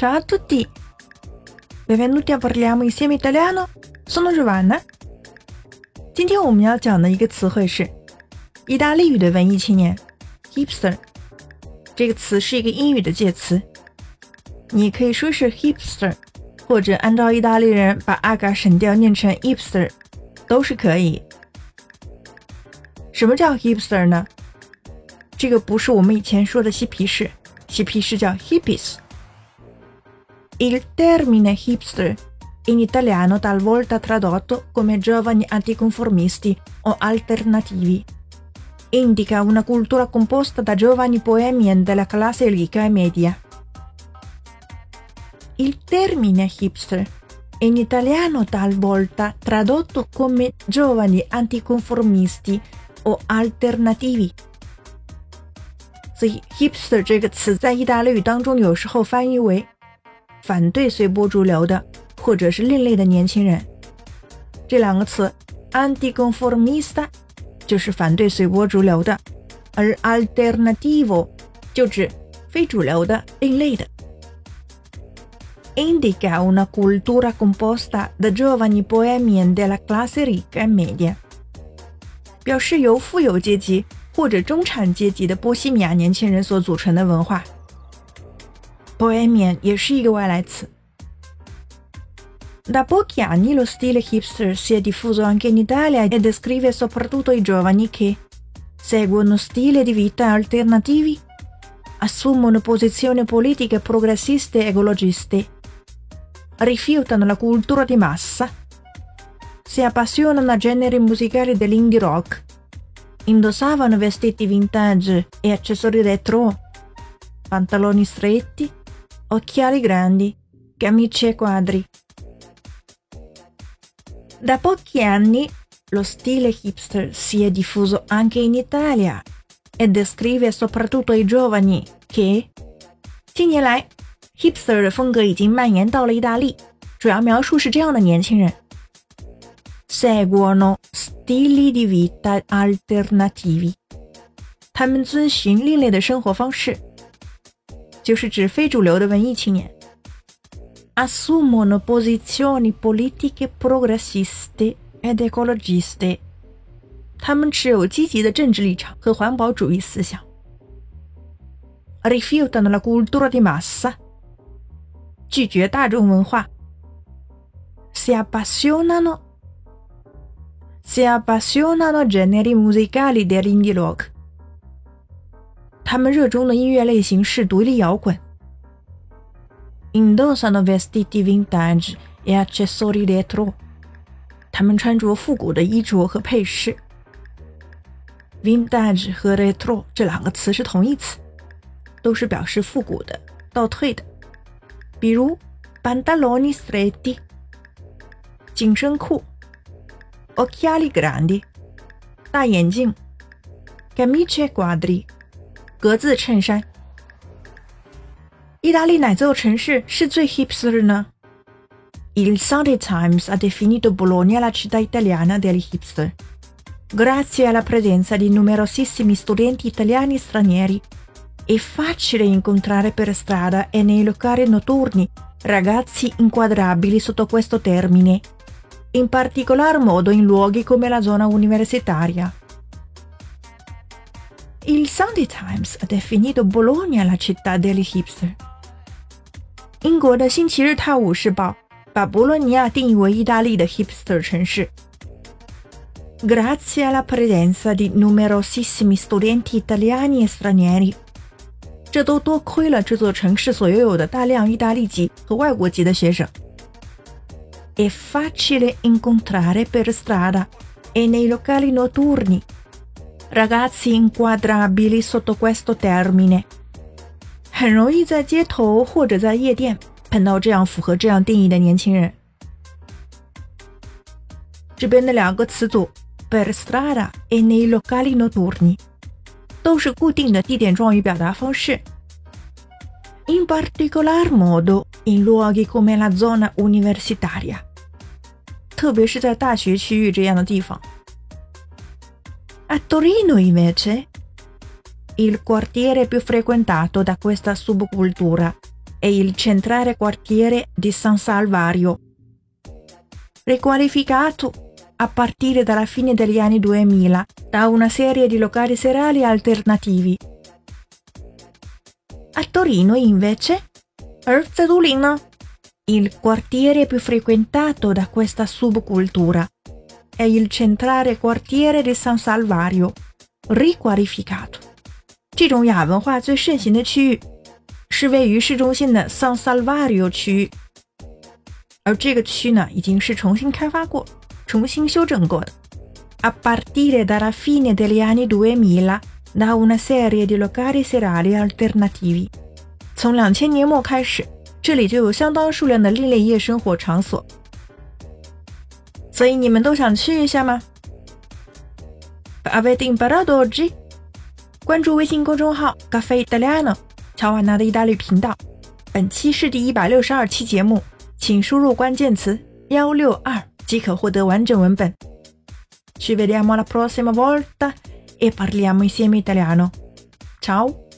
Ciao a tutti! Benvenuti a Parliamo insieme italiano. Sono Giovanna。今天我们要讲的一个词汇是意大利语的文艺青年 hipster。这个词是一个英语的介词，你可以说是 hipster，或者按照意大利人把 aga 省掉念成 hipster，都是可以。什么叫 hipster 呢？这个不是我们以前说的嬉皮士，嬉皮士叫 hippies。Il termine hipster in italiano talvolta tradotto come giovani anticonformisti o alternativi. Indica una cultura composta da giovani bohemien della classe ricca e media. Il termine hipster in italiano talvolta tradotto come giovani anticonformisti o alternativi. 所以 hipster 这个词在意大利语当中有时候翻译为 反对随波逐流的或者是另类的年轻人。这两个词 anticonformista 就是反对随波逐流的，而 alternativo 就指非主流的、另类的。indica una cultura composta da giovani bohemian della classe ricca e media，表示由富有阶级或者中产阶级的波西米亚年轻人所组成的文化。bohemian 也是一个外来词。Da pochi anni lo stile hipster si è diffuso anche in Italia e descrive soprattutto i giovani che seguono stili di vita alternativi, assumono posizioni politiche progressiste e ecologiste rifiutano la cultura di massa, si appassionano a generi musicali dell'indie rock, indossavano vestiti vintage e accessori retro, pantaloni stretti, occhiali grandi, camicie e quadri. Da pochi anni lo stile hipster si è diffuso anche in Italia e descrive soprattutto i giovani che 近年来 hipster 的风格已经蔓延到了意大利，主要描述是这样的年轻人：seguono stili di vita alternativi，他们遵循另类的生活方式， 就是指非主流的文艺青年；assumono posizioni politiche progressiste ed ecologiste，他们持有积极的政治立场和环保主义思想；rifiutano la cultura di massa。拒绝大众文化。Si appassionano si appassionano generi musicali dell'indie rock。他们热衷的音乐类型是独立摇滚。Indossano vesti di vintage e accessori retro。他们穿着复古的衣着和配饰。Vintage 和 retro 这两个词是同义词，都是表示复古的、倒退的。比如 pantaloni stretti 紧身裤，occhiali grandi 大眼镜，camicie quadri 格子衬衫。意大利哪座城市是最 hipster 呢？Il Sunday Times ha definito Bologna la città italiana degli hipster, grazie alla presenza di numerosissimi studenti italiani e stranieri è facile incontrare per strada e nei locali notturni ragazzi inquadrabili sotto questo termine, in particolar modo in luoghi come la zona universitaria. Il Sunday Times ha definito Bologna la città degli hipster. 英国的《星期日泰晤士报》把博洛尼亚定义为意大利的 hipster 城市。Grazie alla presenza di numerosissimi studenti italiani e stranieri 这都多亏了这座城市所拥有的大量意大利籍和外国籍的学生。È facile incontrare per strada e nei locali notturni Ragazzi inquadrabili sotto questo termine。很容易在街头或者在夜店碰到这样符合这样定义的年轻人。这边的两个词组 per strada e nei locali notturni。都是固定的地点状语表达方式。In particolar modo in luoghi come la zona universitaria，特别是在大学区域这样的地方。A Torino invece il quartiere più frequentato da questa subcultura è il centrale quartiere di San Salvario, riqualificato a partire dalla fine degli anni 2000 da una serie di locali serali alternativi. A Torino, invece, Erzadulino, il quartiere più frequentato da questa subcultura, è il centrale quartiere di San Salvario, riqualificato. 这种亚文化最盛行的区域是位于市中心的 San Salvario 区域，而这个区呢已经是重新开发过、重新修整过的。A partire dalla fine degli anni 2000 da una serie di locali serali alternativi，从两千年末开始，这里就有相当数量的另类夜生活场所。 所以你们都想去一下吗？Avete imparato oggi？关注微信公众号 “Caffè Italiano” 乔瓦纳的意大利频道。本期是第一百六十二期节目，请输入关键词幺六二即可获得完整文本。Ci vediamo la prossima volta e parliamo insieme italiano. Ciao!